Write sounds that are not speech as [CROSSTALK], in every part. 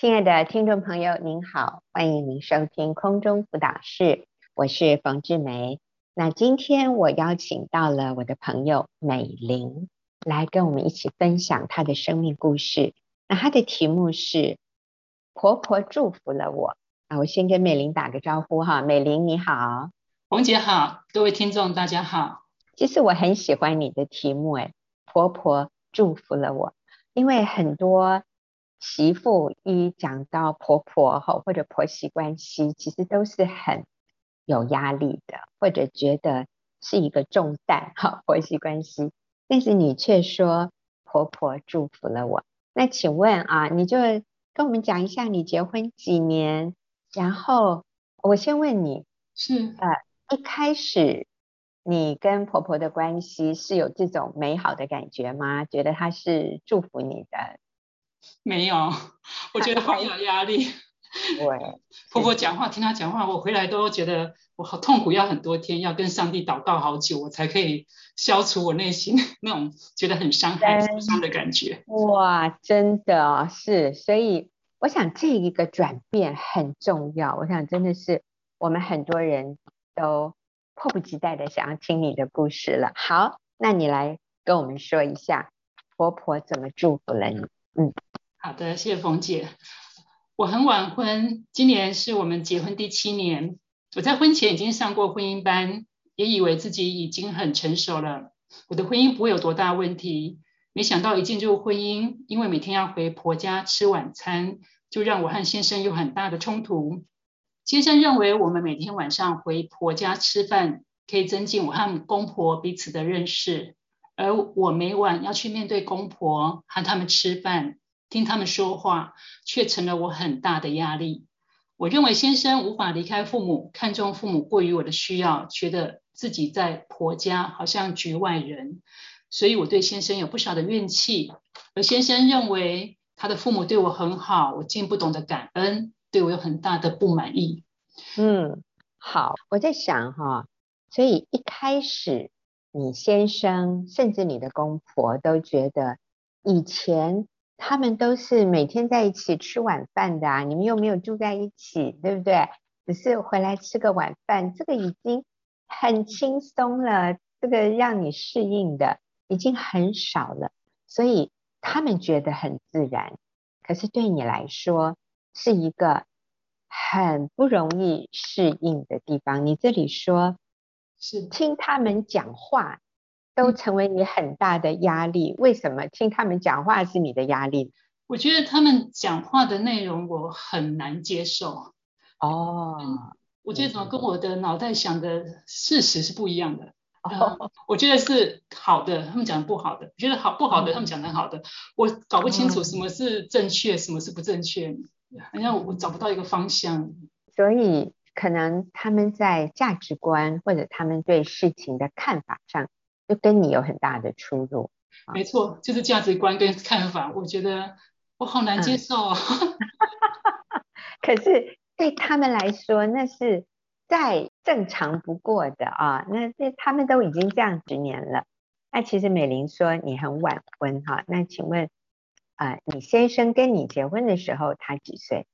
亲爱的听众朋友，您好，欢迎您收听空中辅导室，我是冯志梅。那今天我邀请到了我的朋友美玲，来跟我们一起分享她的生命故事。那她的题目是“婆婆祝福了我”。啊，我先跟美玲打个招呼哈，美玲你好，冯姐好，各位听众大家好。其实我很喜欢你的题目，哎，婆婆祝福了我，因为很多媳妇一讲到婆婆哈或者婆媳关系，其实都是很。有压力的，或者觉得是一个重担，哈，婆媳关系。但是你却说婆婆祝福了我。那请问啊，你就跟我们讲一下你结婚几年？然后我先问你，是呃，一开始你跟婆婆的关系是有这种美好的感觉吗？觉得她是祝福你的？没有，我觉得好有压力。[LAUGHS] 对，婆婆讲话，听她讲话，我回来都觉得我好痛苦，要很多天，要跟上帝祷告好久，我才可以消除我内心 [LAUGHS] 那种觉得很伤害、受伤的感觉。哇，真的是，所以我想这一个转变很重要。我想真的是我们很多人都迫不及待的想要听你的故事了。好，那你来跟我们说一下婆婆怎么祝福了你。嗯，好的，谢谢冯姐。我很晚婚，今年是我们结婚第七年。我在婚前已经上过婚姻班，也以为自己已经很成熟了，我的婚姻不会有多大问题。没想到一进入婚姻，因为每天要回婆家吃晚餐，就让我和先生有很大的冲突。先生认为我们每天晚上回婆家吃饭，可以增进我和公婆彼此的认识，而我每晚要去面对公婆，和他们吃饭。听他们说话，却成了我很大的压力。我认为先生无法离开父母，看重父母过于我的需要，觉得自己在婆家好像局外人，所以我对先生有不少的怨气。而先生认为他的父母对我很好，我竟不懂得感恩，对我有很大的不满意。嗯，好，我在想哈，所以一开始你先生甚至你的公婆都觉得以前。他们都是每天在一起吃晚饭的啊，你们又没有住在一起，对不对？只是回来吃个晚饭，这个已经很轻松了，这个让你适应的已经很少了，所以他们觉得很自然。可是对你来说，是一个很不容易适应的地方。你这里说，是听他们讲话。都成为你很大的压力，为什么听他们讲话是你的压力？我觉得他们讲话的内容我很难接受。哦，我觉得怎么跟我的脑袋想的事实是不一样的。哦，我觉得是好的，他们讲的不好的；我觉得好不好的，他们讲的很好的。我搞不清楚什么是正确，什么是不正确，好像我找不到一个方向。所以可能他们在价值观或者他们对事情的看法上。就跟你有很大的出入，没错，就是价值观跟看法，我觉得我好难接受哦。嗯、[LAUGHS] 可是对他们来说，那是再正常不过的啊。那这他们都已经这样十年了。那其实美玲说你很晚婚哈，那请问啊、呃，你先生跟你结婚的时候他几岁？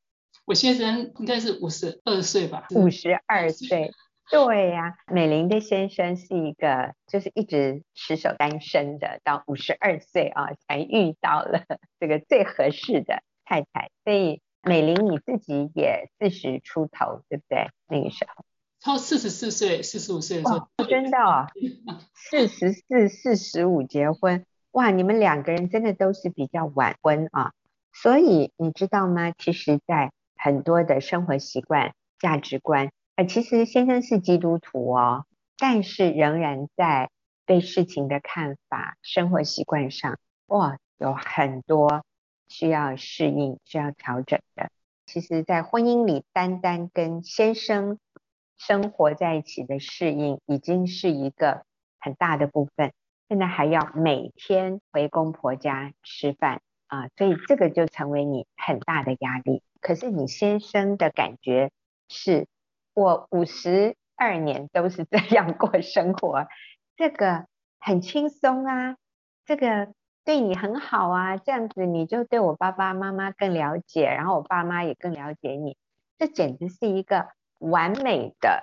我先生应该是五十二岁吧。五十二岁。对呀、啊，美玲的先生是一个，就是一直持守单身的，到五十二岁啊，才遇到了这个最合适的太太。所以美玲你自己也四十出头，对不对？那个时候，超四十四岁、四十五岁的时候，真的哦，四十四、四十五结婚，哇，你们两个人真的都是比较晚婚啊。所以你知道吗？其实，在很多的生活习惯、价值观。呃，其实先生是基督徒哦，但是仍然在对事情的看法、生活习惯上，哇，有很多需要适应、需要调整的。其实，在婚姻里，单单跟先生生活在一起的适应，已经是一个很大的部分。现在还要每天回公婆家吃饭啊，所以这个就成为你很大的压力。可是你先生的感觉是。我五十二年都是这样过生活，这个很轻松啊，这个对你很好啊，这样子你就对我爸爸妈妈更了解，然后我爸妈也更了解你，这简直是一个完美的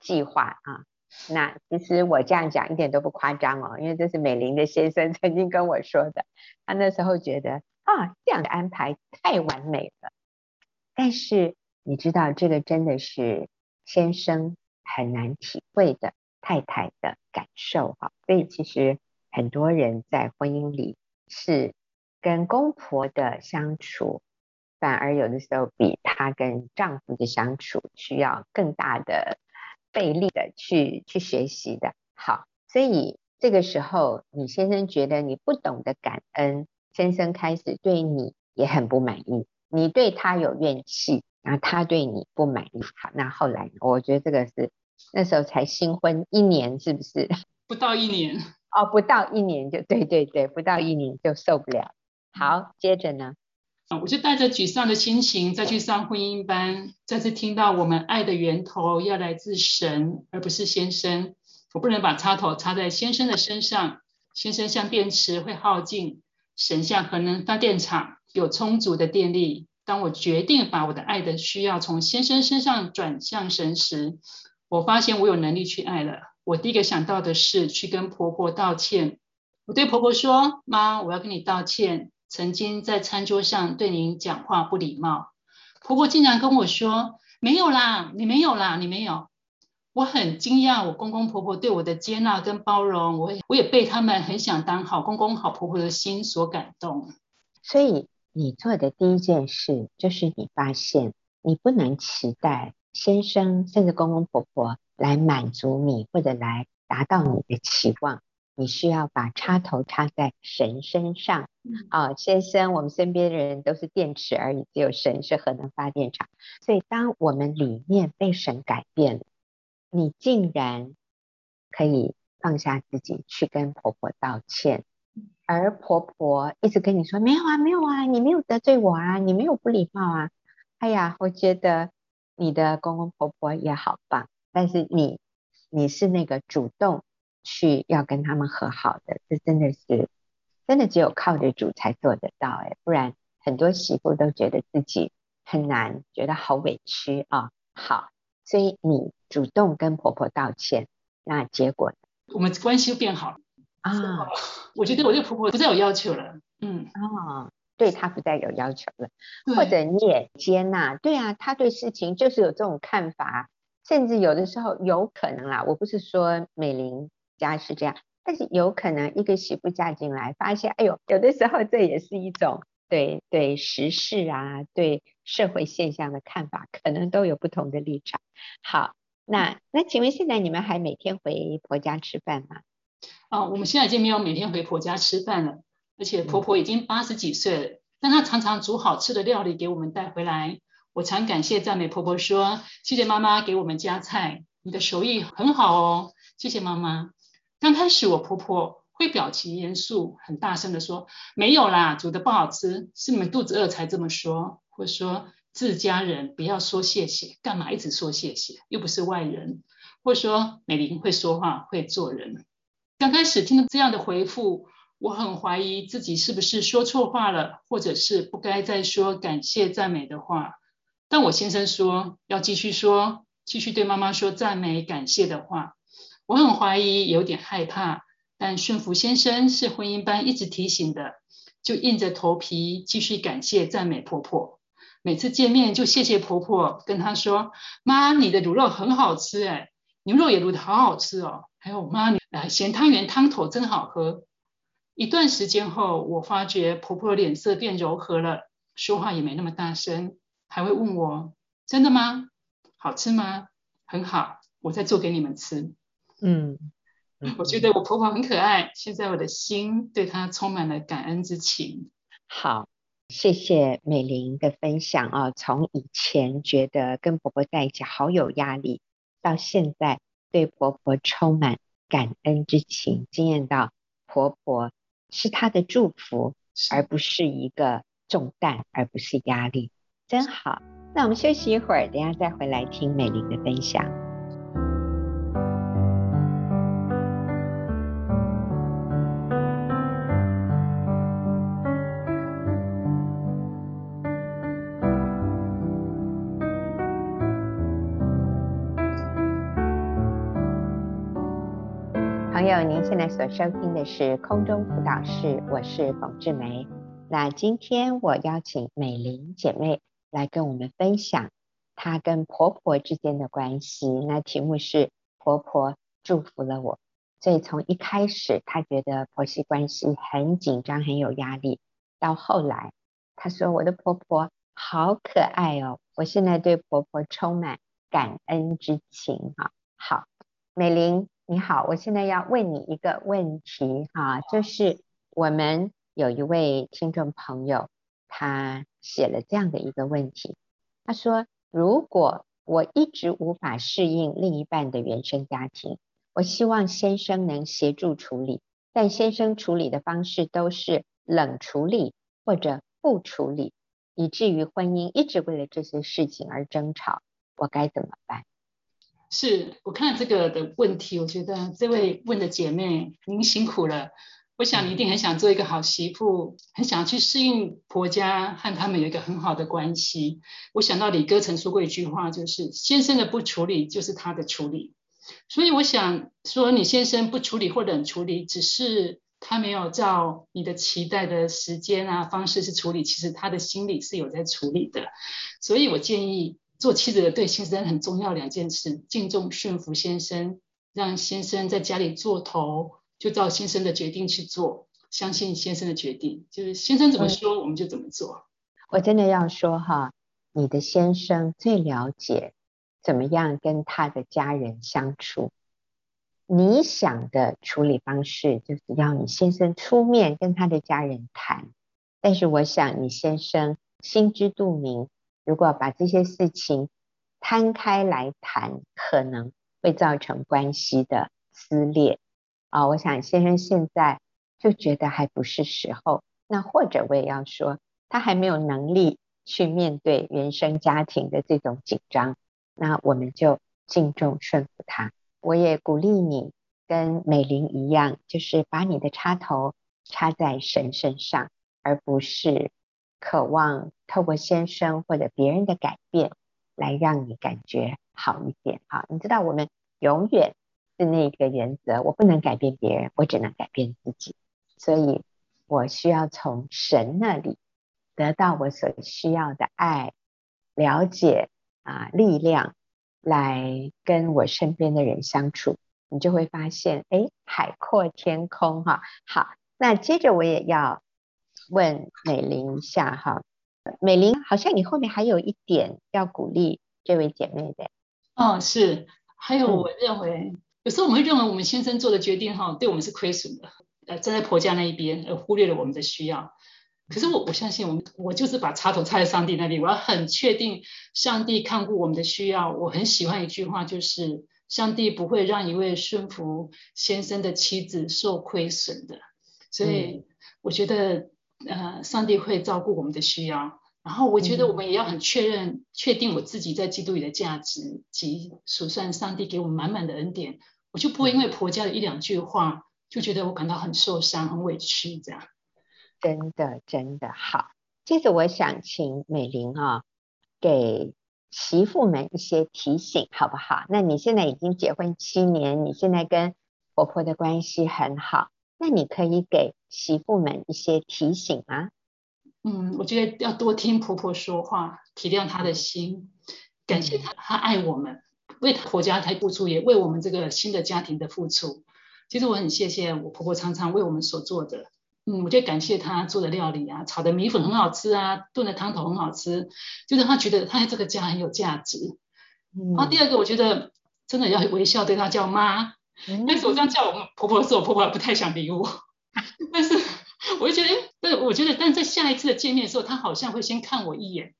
计划啊！那其实我这样讲一点都不夸张哦，因为这是美玲的先生 [LAUGHS] 曾经跟我说的，他那时候觉得啊，这样的安排太完美了。但是你知道，这个真的是先生很难体会的太太的感受哈，所以其实很多人在婚姻里。是跟公婆的相处，反而有的时候比她跟丈夫的相处需要更大的费力的去去学习的。好，所以这个时候你先生觉得你不懂得感恩，先生开始对你也很不满意，你对他有怨气，然后他对你不满意。好，那后来我觉得这个是那时候才新婚一年，是不是？[LAUGHS] 不到一年。哦，不到一年就对对对，不到一年就受不了。好，接着呢，啊我就带着沮丧的心情再去上婚姻班，再次听到我们爱的源头要来自神，而不是先生。我不能把插头插在先生的身上，先生像电池会耗尽，神像核能发电厂有充足的电力。当我决定把我的爱的需要从先生身上转向神时，我发现我有能力去爱了。我第一个想到的是去跟婆婆道歉。我对婆婆说：“妈，我要跟你道歉，曾经在餐桌上对您讲话不礼貌。”婆婆竟然跟我说：“没有啦，你没有啦，你没有。”我很惊讶，我公公婆婆对我的接纳跟包容，我我也被他们很想当好公公好婆婆的心所感动。所以你做的第一件事就是你发现你不能期待先生甚至公公婆婆。来满足你，或者来达到你的期望，你需要把插头插在神身上。啊，先生，我们身边的人都是电池而已，只有神是核能发电厂。所以，当我们里面被神改变了，你竟然可以放下自己去跟婆婆道歉，而婆婆一直跟你说没有啊，没有啊，你没有得罪我啊，你没有不礼貌啊。哎呀，我觉得你的公公婆婆也好棒。但是你，你是那个主动去要跟他们和好的，这真的是，真的只有靠着主才做得到哎，不然很多媳妇都觉得自己很难，觉得好委屈啊。好，所以你主动跟婆婆道歉，那结果呢？我们关系就变好了啊。[LAUGHS] 我觉得我这个婆婆不再有要求了，嗯啊，对她不再有要求了，或者你也接纳，对啊，她对事情就是有这种看法。甚至有的时候有可能啦，我不是说美玲家是这样，但是有可能一个媳妇嫁进来，发现哎呦，有的时候这也是一种对对时事啊，对社会现象的看法，可能都有不同的立场。好，那那请问现在你们还每天回婆家吃饭吗？哦，我们现在已经没有每天回婆家吃饭了，而且婆婆已经八十几岁了，嗯，但她常常煮好吃的料理给我们带回来。我常感谢赞美婆婆说，谢谢妈妈给我们夹菜，你的手艺很好哦，谢谢妈妈。刚开始我婆婆会表情严肃，很大声的说，没有啦，煮的不好吃，是你们肚子饿才这么说。或说自家人不要说谢谢，干嘛一直说谢谢，又不是外人。或说美玲会说话，会做人。刚开始听到这样的回复，我很怀疑自己是不是说错话了，或者是不该再说感谢赞美的话。但我先生说要继续说，继续对妈妈说赞美感谢的话，我很怀疑，有点害怕，但顺服先生是婚姻班一直提醒的，就硬着头皮继续感谢赞美婆婆。每次见面就谢谢婆婆，跟她说：“妈，你的卤肉很好吃哎，牛肉也卤得好好吃哦。”还有妈，你咸汤圆汤头真好喝。一段时间后，我发觉婆婆的脸色变柔和了，说话也没那么大声。还会问我真的吗？好吃吗？很好，我再做给你们吃。嗯，[LAUGHS] 我觉得我婆婆很可爱，现在我的心对她充满了感恩之情。好，谢谢美玲的分享啊！从以前觉得跟婆婆在一起好有压力，到现在对婆婆充满感恩之情，惊艳到婆婆是她的祝福，而不是一个重担，而不是压力。真好，那我们休息一会儿，等下再回来听美玲的分享。友，您现在所收听的是空中辅导室，我是冯志梅。那今天我邀请美玲姐妹来跟我们分享她跟婆婆之间的关系。那题目是婆婆祝福了我，所以从一开始她觉得婆媳关系很紧张、很有压力，到后来她说我的婆婆好可爱哦，我现在对婆婆充满感恩之情啊。好，美玲。你好，我现在要问你一个问题哈，就是我们有一位听众朋友，他写了这样的一个问题，他说：如果我一直无法适应另一半的原生家庭，我希望先生能协助处理，但先生处理的方式都是冷处理或者不处理，以至于婚姻一直为了这些事情而争吵，我该怎么办？是我看这个的问题，我觉得这位问的姐妹您辛苦了。我想你一定很想做一个好媳妇，很想去适应婆家和他们有一个很好的关系。我想到李哥曾说过一句话，就是先生的不处理就是他的处理。所以我想说，你先生不处理或冷处理，只是他没有照你的期待的时间啊方式去处理，其实他的心里是有在处理的。所以我建议。做妻子的对先生很重要两件事：敬重顺服先生，让先生在家里做头，就照先生的决定去做，相信先生的决定，就是先生怎么说我们就怎么做。我真的要说哈，你的先生最了解怎么样跟他的家人相处。你想的处理方式就是要你先生出面跟他的家人谈，但是我想你先生心知肚明。如果把这些事情摊开来谈，可能会造成关系的撕裂啊！我想先生现在就觉得还不是时候，那或者我也要说，他还没有能力去面对原生家庭的这种紧张，那我们就敬重顺服他。我也鼓励你跟美玲一样，就是把你的插头插在神身上，而不是。渴望透过先生或者别人的改变来让你感觉好一点啊！你知道我们永远是那个原则，我不能改变别人，我只能改变自己。所以我需要从神那里得到我所需要的爱、了解啊、力量，来跟我身边的人相处。你就会发现，哎，海阔天空哈！好，那接着我也要。问美玲一下哈，美玲好像你后面还有一点要鼓励这位姐妹的。哦，是，还有我认为，嗯、有时候我们会认为我们先生做的决定哈，对我们是亏损的，呃，站在婆家那一边而忽略了我们的需要。可是我我相信我们，我就是把插头插在上帝那里，我要很确定上帝看顾我们的需要。我很喜欢一句话，就是上帝不会让一位顺服先生的妻子受亏损的。所以我觉得。嗯呃，上帝会照顾我们的需要，然后我觉得我们也要很确认、嗯、确定我自己在基督里的价值及数算上帝给我们满满的恩典，我就不会因为婆家的一两句话就觉得我感到很受伤、很委屈这样。真的，真的好。接着我想请美玲啊，给媳妇们一些提醒，好不好？那你现在已经结婚七年，你现在跟婆婆的关系很好。那你可以给媳妇们一些提醒吗？嗯，我觉得要多听婆婆说话，体谅她的心，感谢她，她爱我们，为她婆家才付出，也为我们这个新的家庭的付出。其实我很谢谢我婆婆常常为我们所做的。嗯，我就感谢她做的料理啊，炒的米粉很好吃啊，炖的汤头很好吃，就是她觉得她在这个家很有价值。嗯，然后第二个，我觉得真的要微笑对她叫妈。但是我这样叫我们婆婆的时候，我婆婆还不太想理我。但是我就觉得，但是我觉得，但在下一次的见面的时候，她好像会先看我一眼。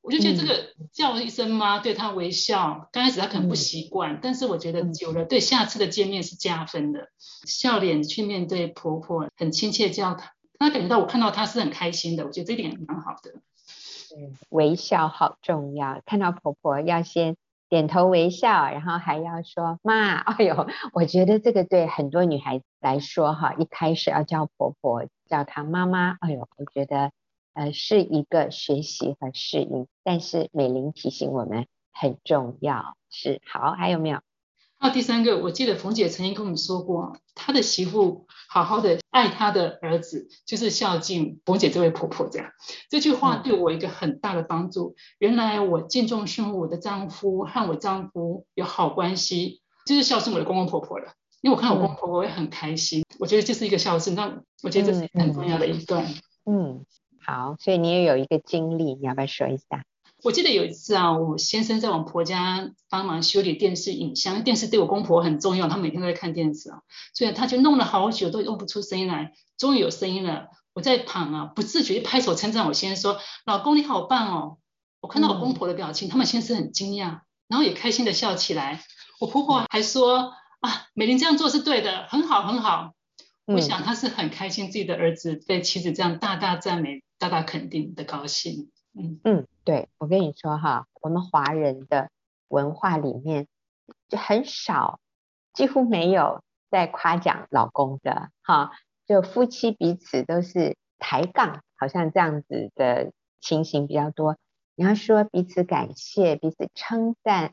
我就觉得这个叫一声妈，对她微笑，刚开始她可能不习惯，但是我觉得久了，对下次的见面是加分的。笑脸去面对婆婆，很亲切叫她，她感觉到我看到她是很开心的。我觉得这一点蛮好的。微笑好重要，看到婆婆要先。点头微笑，然后还要说妈，[LAUGHS] 哎呦，我觉得这个对很多女孩子来说哈，一开始要叫婆婆，叫她妈妈，哎呦，我觉得呃是一个学习和适应。但是美玲提醒我们很重要，是好，还有没有？那第三个，我记得冯姐曾经跟我们说过，她的媳妇好好的爱她的儿子，就是孝敬冯姐这位婆婆这样。这句话对我一个很大的帮助。原来我敬重顺我的丈夫和我丈夫有好关系，就是孝顺我的公公婆婆了。因为我看我公公婆婆会很开心，嗯、我觉得这是一个孝顺。那我觉得这是很重要的一段。嗯，好，所以你也有一个经历，你要不要说一下？我记得有一次啊，我先生在我婆家帮忙修理电视影像，电视对我公婆很重要，他每天都在看电视啊，所以他就弄了好久都弄不出声音来，终于有声音了。我在旁啊，不自觉拍手称赞我先生说：“老公你好棒哦！”我看到我公婆的表情，嗯、他们先生很惊讶，然后也开心的笑起来。我婆婆还说：“啊，美玲这样做是对的，很好很好。嗯”我想她是很开心自己的儿子被妻子这样大大赞美、大大肯定的高兴。嗯嗯，对，我跟你说哈，我们华人的文化里面就很少，几乎没有在夸奖老公的哈，就夫妻彼此都是抬杠，好像这样子的情形比较多。你要说彼此感谢、彼此称赞，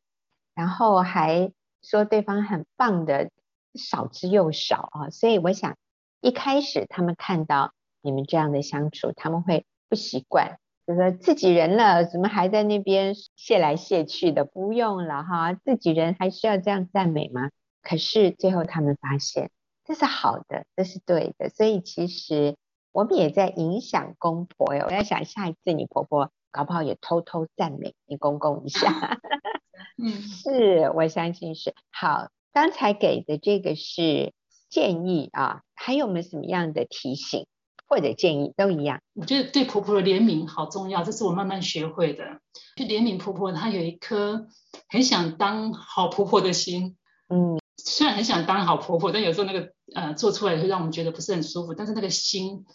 然后还说对方很棒的，少之又少啊。所以我想，一开始他们看到你们这样的相处，他们会不习惯。就说自己人了，怎么还在那边谢来谢去的？不用了哈，自己人还需要这样赞美吗？可是最后他们发现这是好的，这是对的，所以其实我们也在影响公婆哟。我在想，下一次你婆婆搞不好也偷偷赞美你公公一下。[LAUGHS] 嗯，是，我相信是。好，刚才给的这个是建议啊，还有没有什么样的提醒？或者建议都一样，我觉得对婆婆的怜悯好重要，这是我慢慢学会的。就怜悯婆婆，她有一颗很想当好婆婆的心。嗯，虽然很想当好婆婆，但有时候那个呃做出来会让我们觉得不是很舒服。但是那个心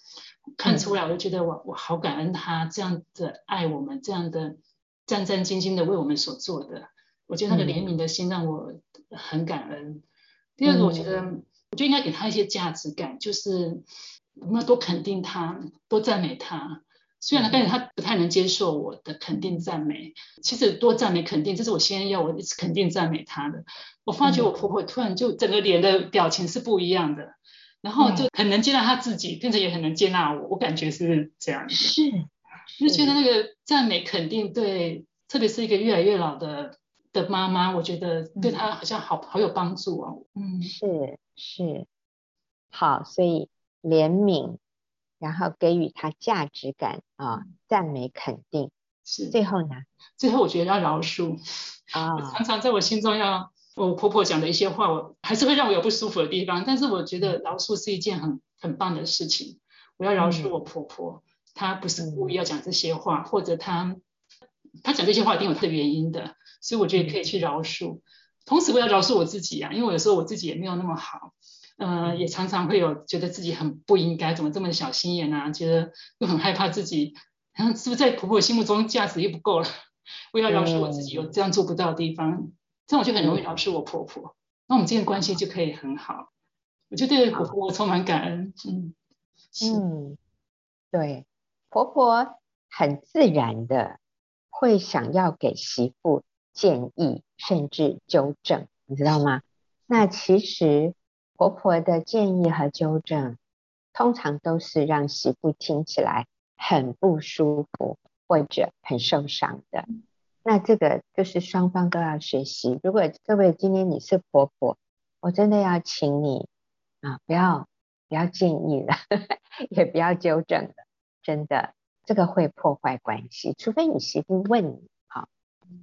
看出来，我就觉得我我好感恩她这样的爱我们，这样的战战兢兢的为我们所做的。我觉得那个怜悯的心让我很感恩。嗯、第二个，我觉得我就应该给她一些价值感，就是。我们要多肯定他，多赞美他。虽然刚开始他不太能接受我的肯定赞美，其实多赞美肯定，这是我先生要我一直肯定赞美他的。我发觉我婆婆突然就整个脸的表情是不一样的，然后就很能接纳他自己，变成也很能接纳我。我感觉是这样子。是，就觉得那个赞美肯定对，特别是一个越来越老的的妈妈，我觉得对她好像好好有帮助哦。嗯，是是，好，所以。怜悯，然后给予他价值感啊，赞美肯定。是最后呢？最后我觉得要饶恕啊。常常在我心中要，我婆婆讲的一些话，我还是会让我有不舒服的地方。但是我觉得饶恕是一件很很棒的事情。我要饶恕我婆婆，嗯、她不是故意要讲这些话，嗯、或者她她讲这些话一定有她的原因的。所以我觉得可以去饶恕。嗯、同时我要饶恕我自己啊，因为有时候我自己也没有那么好。呃，也常常会有觉得自己很不应该，怎么这么小心眼啊？觉得又很害怕自己，然后是不是在婆婆心目中价值又不够了？我要饶恕我自己有这样做不到的地方，嗯、这样我就很容易饶恕我婆婆，那我们之间关系就可以很好。我就对婆婆充满感恩。嗯，嗯，对，婆婆很自然的会想要给媳妇建议，甚至纠正，你知道吗？那其实。婆婆的建议和纠正，通常都是让媳妇听起来很不舒服或者很受伤的。那这个就是双方都要学习。如果各位今天你是婆婆，我真的要请你啊，不要不要建议了，[LAUGHS] 也不要纠正了，真的，这个会破坏关系。除非你媳妇问你，好，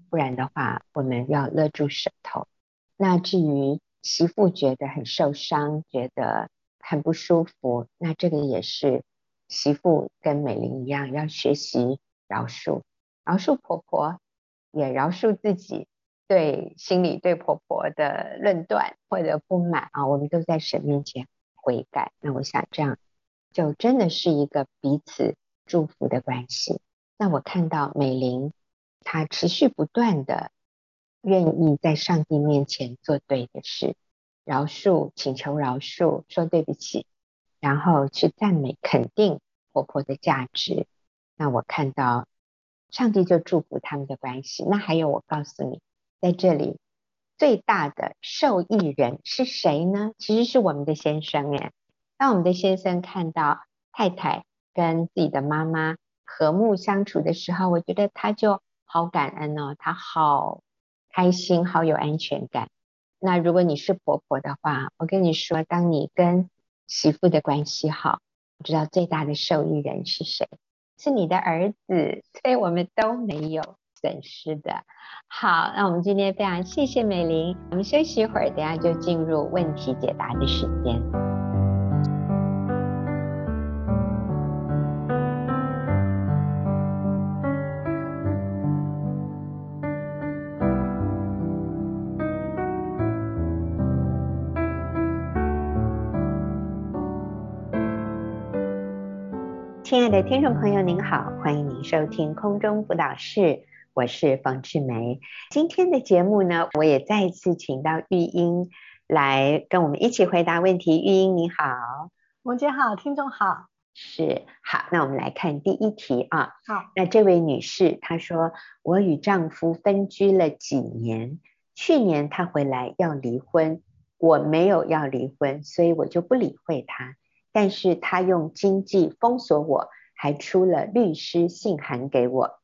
不然的话，我们要勒住舌头。那至于，媳妇觉得很受伤，觉得很不舒服，那这个也是媳妇跟美玲一样，要学习饶恕，饶恕婆婆，也饶恕自己对心里对婆婆的论断或者不满啊，我们都在神面前悔改。那我想这样就真的是一个彼此祝福的关系。那我看到美玲她持续不断的。愿意在上帝面前做对的事，饶恕、请求饶恕、说对不起，然后去赞美、肯定婆婆的价值。那我看到上帝就祝福他们的关系。那还有，我告诉你，在这里最大的受益人是谁呢？其实是我们的先生诶。当我们的先生看到太太跟自己的妈妈和睦相处的时候，我觉得他就好感恩哦，他好开心，好有安全感。那如果你是婆婆的话，我跟你说，当你跟媳妇的关系好，我知道最大的受益人是谁？是你的儿子，所以我们都没有损失的。好，那我们今天非常谢谢美玲，我们休息一会儿，等下就进入问题解答的时间。亲爱的听众朋友，您好，欢迎您收听空中辅导室，我是冯志梅。今天的节目呢，我也再一次请到玉英来跟我们一起回答问题。玉英你好，文姐好，听众好，是好。那我们来看第一题啊。好，那这位女士她说，我与丈夫分居了几年，去年他回来要离婚，我没有要离婚，所以我就不理会他。但是他用经济封锁我，还出了律师信函给我。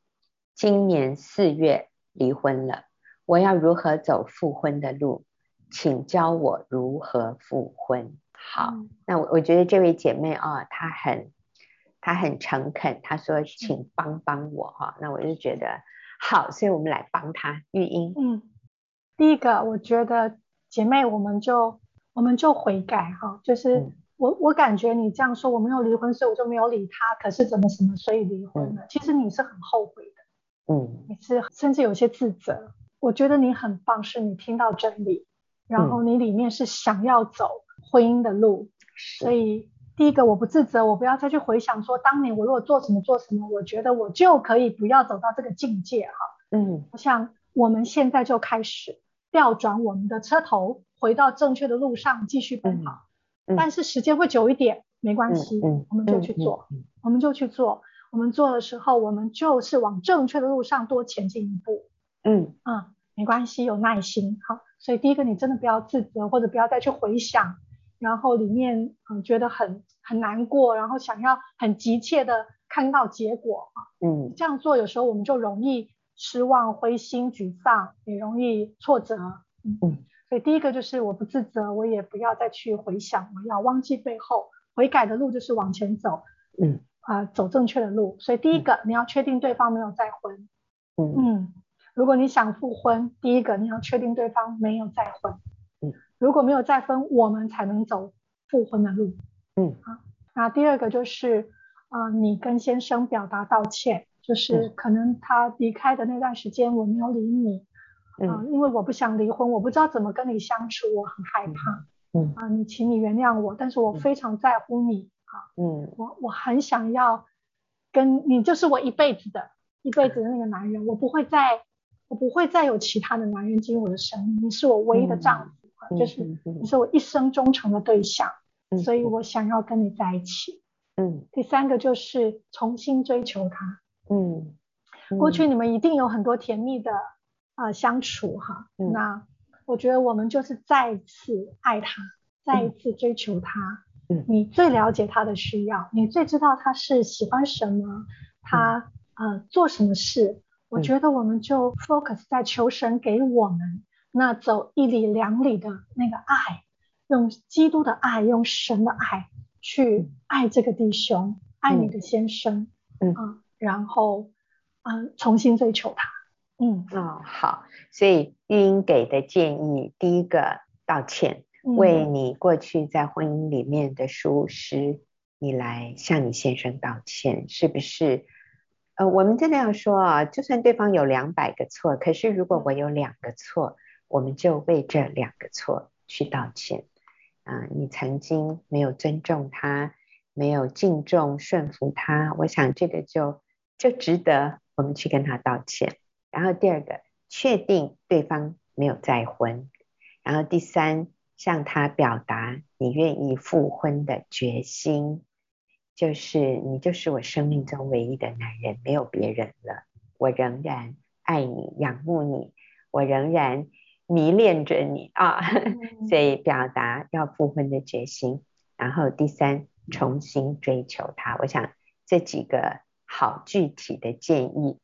今年四月离婚了，我要如何走复婚的路？请教我如何复婚。好，嗯、那我我觉得这位姐妹啊、哦，她很她很诚恳，她说请帮帮我哈、哦。那我就觉得好，所以我们来帮她。玉英，嗯，第一个我觉得姐妹，我们就我们就悔改哈，就是。嗯我我感觉你这样说，我没有离婚，所以我就没有理他。可是怎么什么，所以离婚了？嗯、其实你是很后悔的，嗯，你是甚至有些自责。我觉得你很棒，是你听到真理，然后你里面是想要走婚姻的路。嗯、所以第一个我不自责，我不要再去回想说当年我如果做什么做什么，我觉得我就可以不要走到这个境界哈。嗯，我想我们现在就开始调转我们的车头，回到正确的路上继续奔跑。嗯但是时间会久一点，没关系，我们就去做，我们就去做。我们做的时候，我们就是往正确的路上多前进一步。嗯嗯，没关系，有耐心。好，所以第一个，你真的不要自责，或者不要再去回想，然后里面嗯觉得很很难过，然后想要很急切的看到结果啊。嗯，这样做有时候我们就容易失望、灰心、沮丧，也容易挫折。嗯。嗯所以第一个就是我不自责，我也不要再去回想，我要忘记背后，悔改的路就是往前走，嗯啊、呃，走正确的路。所以第一个、嗯、你要确定对方没有再婚，嗯嗯，如果你想复婚，第一个你要确定对方没有再婚，嗯，如果没有再婚，我们才能走复婚的路，嗯啊，那第二个就是啊、呃，你跟先生表达道歉，就是可能他离开的那段时间我没有理你。啊，因为我不想离婚，我不知道怎么跟你相处，我很害怕。嗯啊，你请你原谅我，但是我非常在乎你啊。嗯，我我很想要跟你，就是我一辈子的，一辈子的那个男人，我不会再，我不会再有其他的男人进入我的生命，你是我唯一的丈夫，嗯、就是你是我一生忠诚的对象，嗯、所以我想要跟你在一起。嗯，第三个就是重新追求他。嗯，嗯过去你们一定有很多甜蜜的。啊、呃，相处哈，嗯、那我觉得我们就是再次爱他，再一次追求他。嗯，你最了解他的需要，你最知道他是喜欢什么，他、嗯、呃做什么事。我觉得我们就 focus 在求神给我们那走一里两里的那个爱，用基督的爱，用神的爱去爱这个弟兄，嗯、爱你的先生，嗯。然后嗯、呃、重新追求他。嗯哦好，所以玉英给的建议，第一个道歉，嗯、为你过去在婚姻里面的疏失，你来向你先生道歉，是不是？呃，我们真的要说啊，就算对方有两百个错，可是如果我有两个错，我们就为这两个错去道歉。啊、呃，你曾经没有尊重他，没有敬重顺服他，我想这个就就值得我们去跟他道歉。然后第二个，确定对方没有再婚。然后第三，向他表达你愿意复婚的决心，就是你就是我生命中唯一的男人，没有别人了。我仍然爱你，仰慕你，我仍然迷恋着你啊，[LAUGHS] 所以表达要复婚的决心。然后第三，重新追求他。我想这几个好具体的建议。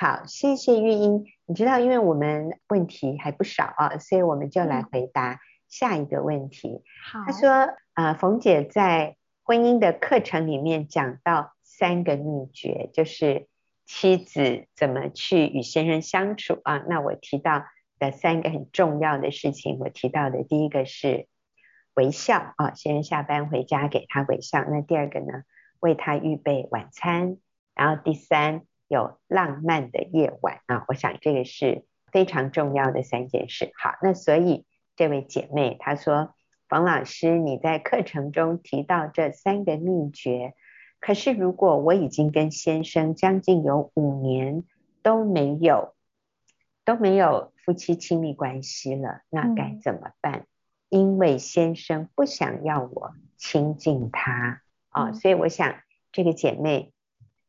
好，谢谢玉英。你知道，因为我们问题还不少啊，所以我们就来回答下一个问题。好，他说，呃，冯姐在婚姻的课程里面讲到三个秘诀，就是妻子怎么去与先生相处啊。那我提到的三个很重要的事情，我提到的第一个是微笑啊，先生下班回家给他微笑。那第二个呢，为他预备晚餐。然后第三。有浪漫的夜晚啊，我想这个是非常重要的三件事。好，那所以这位姐妹她说，冯老师你在课程中提到这三个秘诀，可是如果我已经跟先生将近有五年都没有都没有夫妻亲密关系了，那该怎么办？嗯、因为先生不想要我亲近他啊，所以我想这个姐妹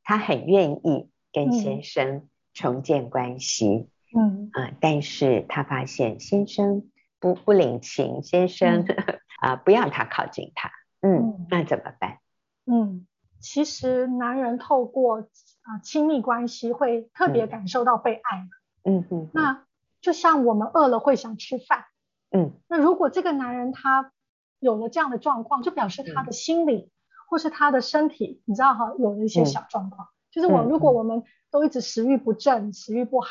她很愿意。跟先生重建关系，嗯。啊、呃，但是他发现先生不不领情，先生啊、嗯。呃、[LAUGHS] 不要他靠近他，嗯，嗯。那怎么办？嗯，其实男人透过啊亲密关系会特别感受到被爱，嗯嗯，那就像我们饿了会想吃饭，嗯，那如果这个男人他有了这样的状况，就表示他的心理、嗯、或是他的身体，你知道哈，有了一些小状况。嗯就是我，如果我们都一直食欲不振、嗯、食欲不好，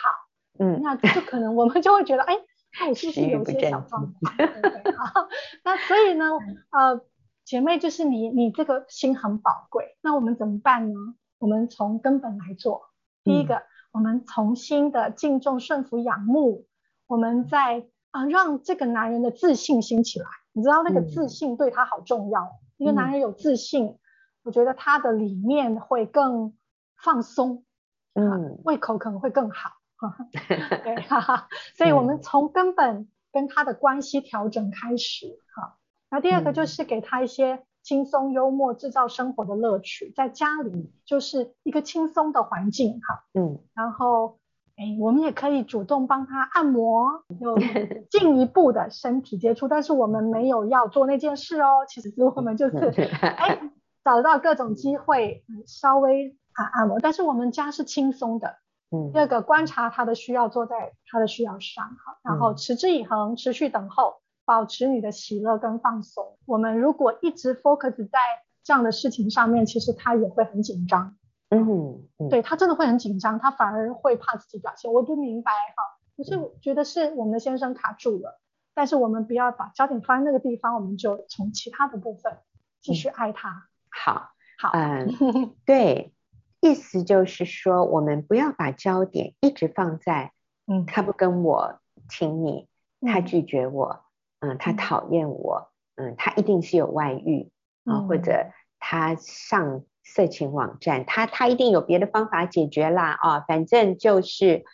嗯，那就可能我们就会觉得，哎，那我是不是有些小状况？[LAUGHS] 对对对。好，那所以呢，呃，姐妹，就是你，你这个心很宝贵。那我们怎么办呢？我们从根本来做。第一个，嗯、我们重新的敬重、顺服、仰慕。我们在啊、呃，让这个男人的自信心起来。你知道那个自信对他好重要。嗯、一个男人有自信，我觉得他的理念会更。放松，嗯，胃口可能会更好，[LAUGHS] 对，哈哈。所以我们从根本跟他的关系调整开始，哈。那第二个就是给他一些轻松幽默，制造生活的乐趣，在家里就是一个轻松的环境，哈，嗯。然后，哎，我们也可以主动帮他按摩，有 [LAUGHS] 进一步的身体接触，但是我们没有要做那件事哦。其实我们就是，[LAUGHS] 哎，找到各种机会，稍微。啊，按摩，但是我们家是轻松的。嗯，第二个观察他的需要，坐在他的需要上，哈，然后持之以恒，持续等候，保持你的喜乐跟放松。我们如果一直 focus 在这样的事情上面，其实他也会很紧张。嗯，嗯对，他真的会很紧张，他反而会怕自己表现。我不明白哈，可是觉得是我们的先生卡住了，但是我们不要把焦点放在那个地方，我们就从其他的部分继续爱他。嗯、好，好，嗯，[LAUGHS] 对。意思就是说，我们不要把焦点一直放在，嗯，他不跟我亲密，他拒绝我，嗯，他讨厌我，嗯，他一定是有外遇啊，或者他上色情网站，他他一定有别的方法解决啦啊，反正就是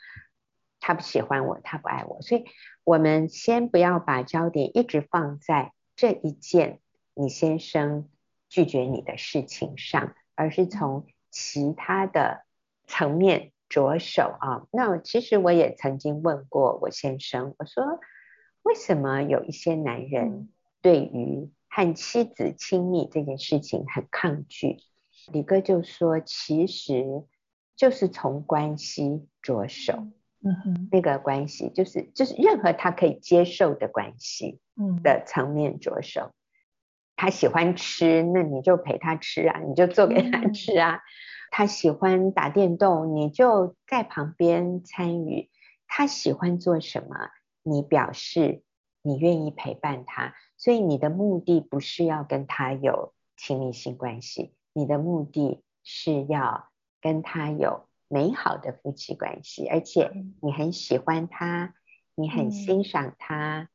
他不喜欢我，他不爱我，所以我们先不要把焦点一直放在这一件你先生拒绝你的事情上，而是从。其他的层面着手啊，那其实我也曾经问过我先生，我说为什么有一些男人对于和妻子亲密这件事情很抗拒？李哥就说，其实就是从关系着手，嗯哼，那个关系就是就是任何他可以接受的关系，嗯的层面着手。他喜欢吃，那你就陪他吃啊，你就做给他吃啊。嗯、他喜欢打电动，你就在旁边参与。他喜欢做什么，你表示你愿意陪伴他。所以你的目的不是要跟他有亲密性关系，你的目的是要跟他有美好的夫妻关系，而且你很喜欢他，你很欣赏他。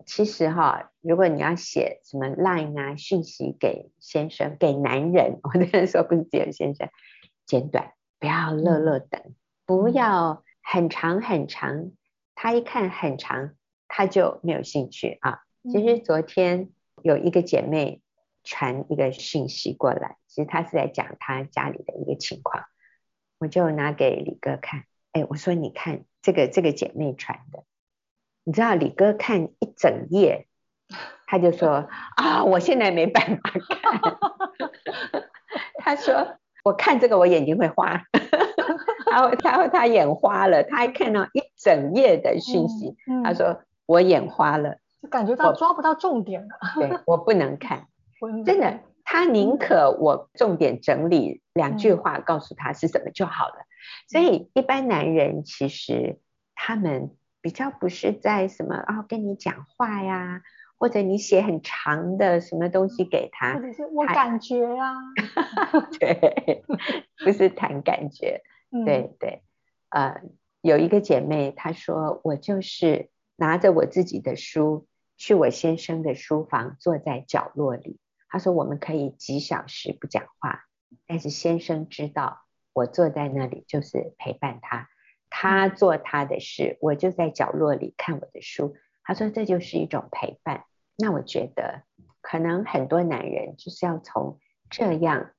嗯其实哈，如果你要写什么 line 啊讯息给先生、给男人，[LAUGHS] 我那时候不是只有先生，简短，不要乐乐等，嗯、不要很长很长，他一看很长，他就没有兴趣啊。其实昨天有一个姐妹传一个讯息过来，其实她是在讲她家里的一个情况，我就拿给李哥看，哎，我说你看这个这个姐妹传的。你知道李哥看一整夜，[LAUGHS] 他就说啊，我现在没办法看。[LAUGHS] 他说我看这个我眼睛会花，[LAUGHS] 他他他眼花了，他还看到一整夜的讯息，嗯嗯、他说我眼花了，就感觉到抓不到重点了。对，我不能看，真的，他宁可我重点整理两句话告诉他是什么就好了。嗯、所以一般男人其实他们。比较不是在什么啊、哦，跟你讲话呀，或者你写很长的什么东西给他，或者是我感觉啊，[LAUGHS] 对，不是谈感觉，[LAUGHS] 嗯、对对，呃，有一个姐妹她说，我就是拿着我自己的书去我先生的书房，坐在角落里，她说我们可以几小时不讲话，但是先生知道我坐在那里就是陪伴他。他做他的事，我就在角落里看我的书。他说这就是一种陪伴。那我觉得，可能很多男人就是要从这样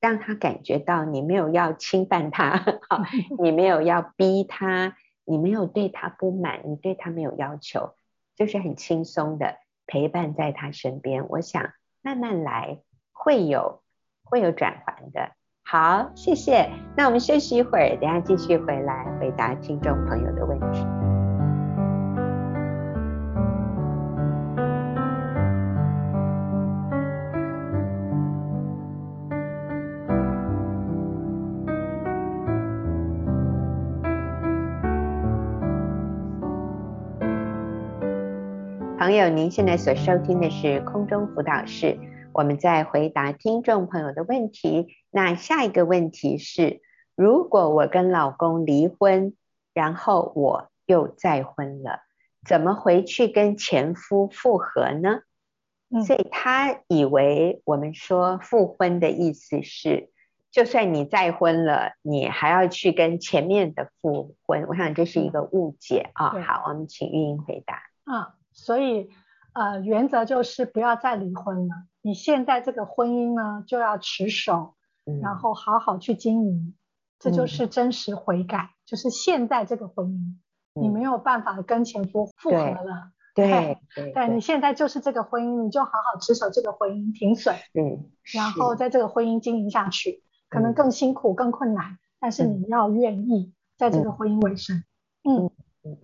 让他感觉到你没有要侵犯他，[LAUGHS] [LAUGHS] 你没有要逼他，你没有对他不满，你对他没有要求，就是很轻松的陪伴在他身边。我想慢慢来，会有会有转圜的。好，谢谢。那我们休息一会儿，等下继续回来回答听众朋友的问题。朋友，您现在所收听的是空中辅导室。我们再回答听众朋友的问题。那下一个问题是：如果我跟老公离婚，然后我又再婚了，怎么回去跟前夫复合呢？嗯、所以他以为我们说复婚的意思是，就算你再婚了，你还要去跟前面的复婚。我想这是一个误解啊。好，我们请玉英回答。啊，所以呃，原则就是不要再离婚了。你现在这个婚姻呢，就要持守，嗯、然后好好去经营，这就是真实悔改。嗯、就是现在这个婚姻，嗯、你没有办法跟前夫复合了。对对，你现在就是这个婚姻，你就好好持守这个婚姻，停损。嗯，然后在这个婚姻经营下去，可能更辛苦、更困难，但是你要愿意在这个婚姻为生。嗯嗯，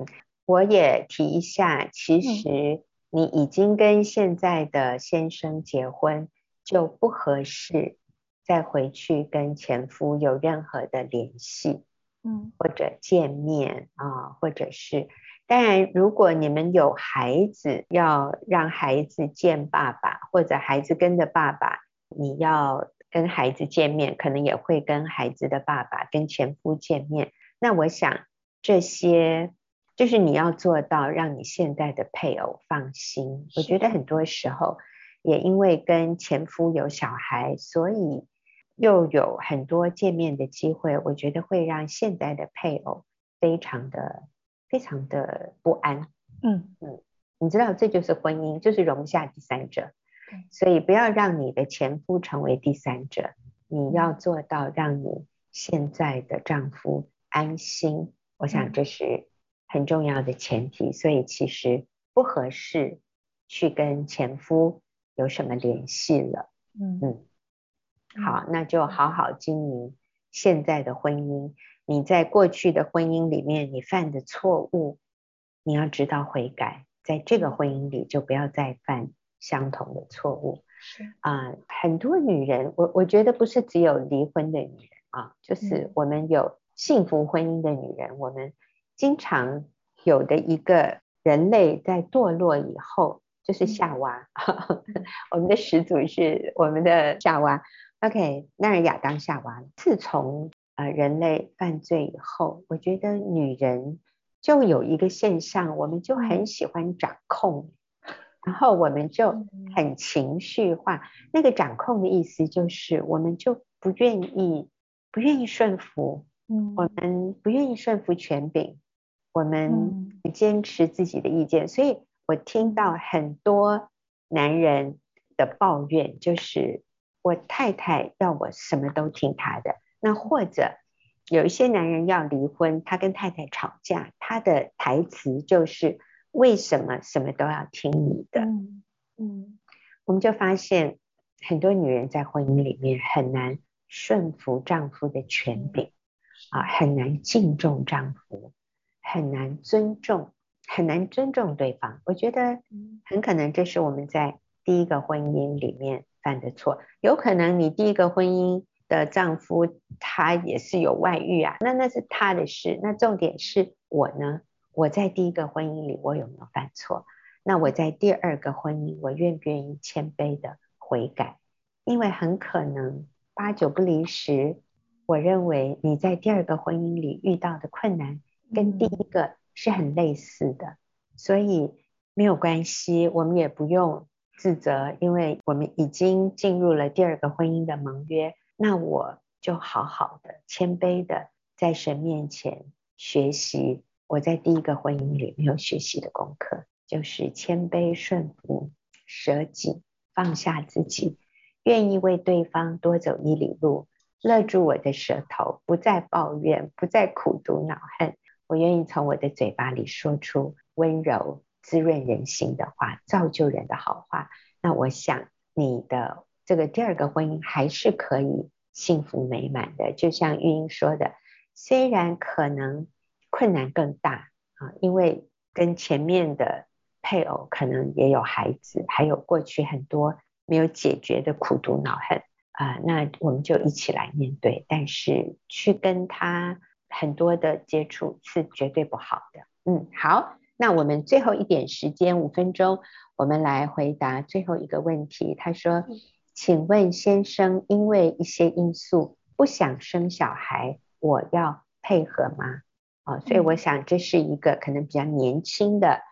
我也提一下，其实、嗯。你已经跟现在的先生结婚，就不合适再回去跟前夫有任何的联系，嗯，或者见面啊，或者是，当然，如果你们有孩子，要让孩子见爸爸，或者孩子跟着爸爸，你要跟孩子见面，可能也会跟孩子的爸爸跟前夫见面。那我想这些。就是你要做到让你现在的配偶放心。我觉得很多时候也因为跟前夫有小孩，所以又有很多见面的机会。我觉得会让现在的配偶非常的非常的不安。嗯嗯，你知道这就是婚姻，就是容不下第三者。所以不要让你的前夫成为第三者，你要做到让你现在的丈夫安心。我想这是。很重要的前提，所以其实不合适去跟前夫有什么联系了。嗯嗯，好，那就好好经营现在的婚姻。你在过去的婚姻里面，你犯的错误，你要知道悔改，在这个婚姻里就不要再犯相同的错误。是啊，很多女人，我我觉得不是只有离婚的女人啊，就是我们有幸福婚姻的女人，我们。经常有的一个人类在堕落以后，就是夏娃。嗯、[LAUGHS] 我们的始祖是我们的夏娃。OK，那是亚当夏娃。自从呃人类犯罪以后，我觉得女人就有一个现象，我们就很喜欢掌控，然后我们就很情绪化。那个掌控的意思就是，我们就不愿意不愿意顺服，嗯，我们不愿意顺服权柄。我们坚持自己的意见，所以我听到很多男人的抱怨，就是我太太要我什么都听她的。那或者有一些男人要离婚，他跟太太吵架，他的台词就是为什么什么都要听你的？嗯，嗯，我们就发现很多女人在婚姻里面很难顺服丈夫的权柄啊，很难敬重丈夫，很难尊重，很难尊重对方。我觉得很可能这是我们在第一个婚姻里面犯的错。有可能你第一个婚姻的丈夫他也是有外遇啊，那那是他的事。那重点是我呢？我在第一个婚姻里，我有没有犯错？那我在第二个婚姻，我愿不愿意谦卑的悔改？因为很可能八九不离十，我认为你在第二个婚姻里遇到的困难跟第一个是很类似的，所以没有关系，我们也不用自责，因为我们已经进入了第二个婚姻的盟约。那我就好好的、谦卑的在神面前学习。我在第一个婚姻里没有学习的功课，就是谦卑顺服、舍己、放下自己，愿意为对方多走一里路，勒住我的舌头，不再抱怨，不再苦读恼恨。我愿意从我的嘴巴里说出温柔、滋润人心的话，造就人的好话。那我想你的这个第二个婚姻还是可以幸福美满的，就像玉英说的，虽然可能。困难更大啊，因为跟前面的配偶可能也有孩子，还有过去很多没有解决的苦毒恼恨啊，那我们就一起来面对。但是去跟他很多的接触是绝对不好的。嗯，好，那我们最后一点时间，五分钟，我们来回答最后一个问题。他说：“请问先生，因为一些因素不想生小孩，我要配合吗？”哦，所以我想这是一个可能比较年轻的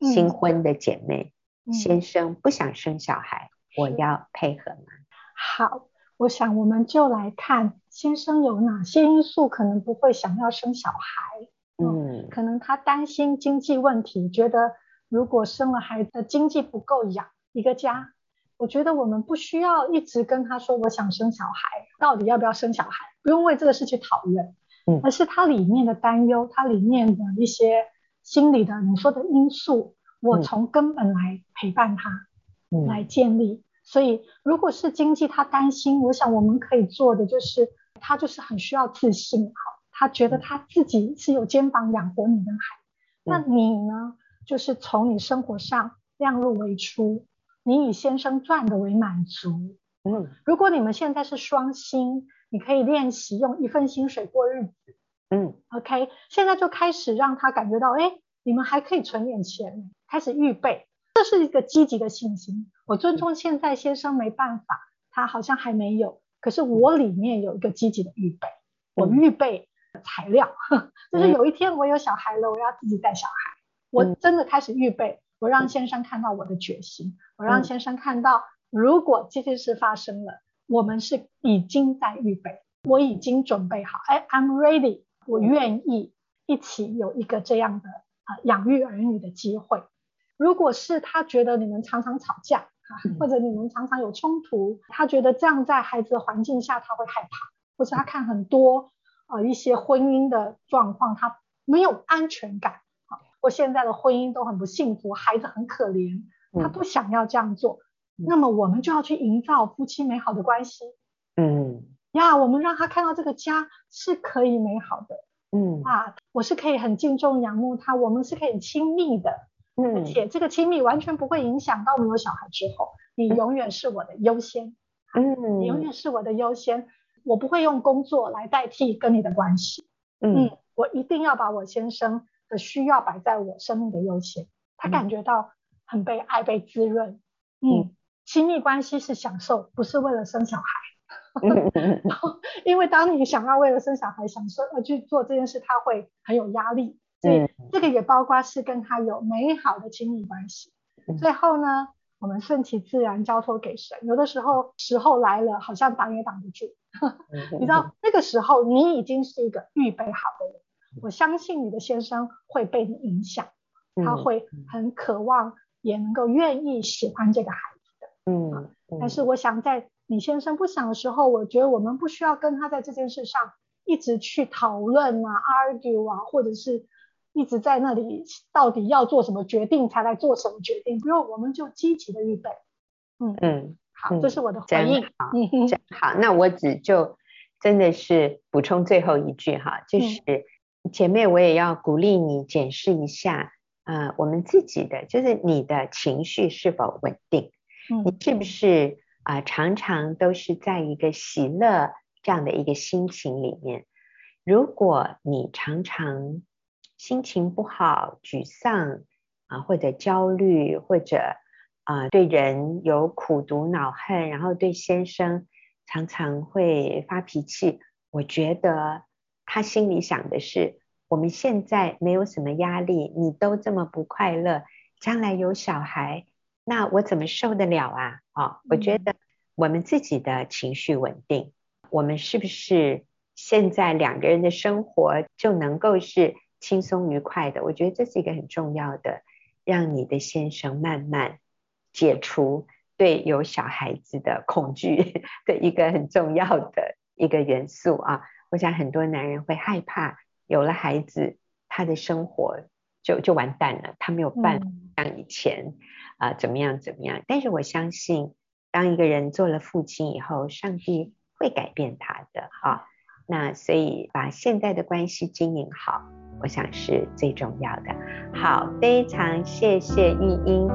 新婚的姐妹，嗯、先生不想生小孩，嗯、我要配合吗？好，我想我们就来看先生有哪些因素可能不会想要生小孩。嗯，嗯可能他担心经济问题，觉得如果生了孩子，经济不够养一个家。我觉得我们不需要一直跟他说我想生小孩，到底要不要生小孩，不用为这个事去讨论。嗯而是他里面的担忧，他里面的一些心理的你说的因素，我从根本来陪伴他，嗯、来建立。所以如果是经济他担心，我想我们可以做的就是，他就是很需要自信，好，他觉得他自己是有肩膀养活你跟孩子。嗯、那你呢，就是从你生活上量入为出，你以先生赚的为满足。嗯，如果你们现在是双薪。你可以练习用一份薪水过日子，嗯，OK，现在就开始让他感觉到，哎，你们还可以存点钱，开始预备，这是一个积极的信心。我尊重现在先生没办法，他好像还没有，可是我里面有一个积极的预备，我预备材料，[LAUGHS] 嗯、就是有一天我有小孩了，我要自己带小孩，我真的开始预备，我让先生看到我的决心，我让先生看到，如果这件事发生了。我们是已经在预备，我已经准备好，哎，I'm ready，我愿意一起有一个这样的啊养育儿女的机会。如果是他觉得你们常常吵架啊，或者你们常常有冲突，他觉得这样在孩子的环境下他会害怕，或者他看很多啊一些婚姻的状况，他没有安全感。啊，或现在的婚姻都很不幸福，孩子很可怜，他不想要这样做。那么我们就要去营造夫妻美好的关系，嗯。呀，我们让他看到这个家是可以美好的，嗯。啊，我是可以很敬重仰慕他，我们是可以亲密的，嗯，而且这个亲密完全不会影响到我们有小孩之后，你永远是我的优先，嗯，你永远是我的优先，我不会用工作来代替跟你的关系，嗯，嗯，我一定要把我先生的需要摆在我生命的优先，他感觉到很被爱被滋润，嗯。嗯亲密关系是享受，不是为了生小孩。[LAUGHS] [LAUGHS] 因为当你想要为了生小孩享受而去做这件事，他会很有压力。所以这个也包括是跟他有美好的亲密关系。最后呢，我们顺其自然，交托给神。有的时候时候来了，好像挡也挡不住。你知道那个时候你已经是一个预备好的人。我相信你的先生会被你影响，他会很渴望，也能够愿意喜欢这个孩子的。嗯，但是我想在你先生不想的时候，我觉得我们不需要跟他在这件事上一直去讨论啊、argue 啊，或者是一直在那里到底要做什么决定才来做什么决定，不用我们就积极的预备。嗯嗯，好，这是我的回应。嗯，真好。那我只就真的是补充最后一句哈，就是、嗯、姐妹，我也要鼓励你检视一下，呃，我们自己的就是你的情绪是否稳定，嗯、你是不是啊、呃、常常都是在一个喜乐这样的一个心情里面？如果你常常心情不好、沮丧啊、呃，或者焦虑，或者啊、呃，对人有苦毒恼恨，然后对先生常常会发脾气。我觉得他心里想的是：我们现在没有什么压力，你都这么不快乐，将来有小孩，那我怎么受得了啊？啊、哦，我觉得我们自己的情绪稳定，我们是不是现在两个人的生活就能够是轻松愉快的？我觉得这是一个很重要的，让你的先生慢慢。解除对有小孩子的恐惧 [LAUGHS] 的一个很重要的一个元素啊！我想很多男人会害怕有了孩子，他的生活就就完蛋了，他没有办法像以前啊、呃、怎么样怎么样。但是我相信，当一个人做了父亲以后，上帝会改变他的啊。那所以把现在的关系经营好，我想是最重要的。好，非常谢谢玉英。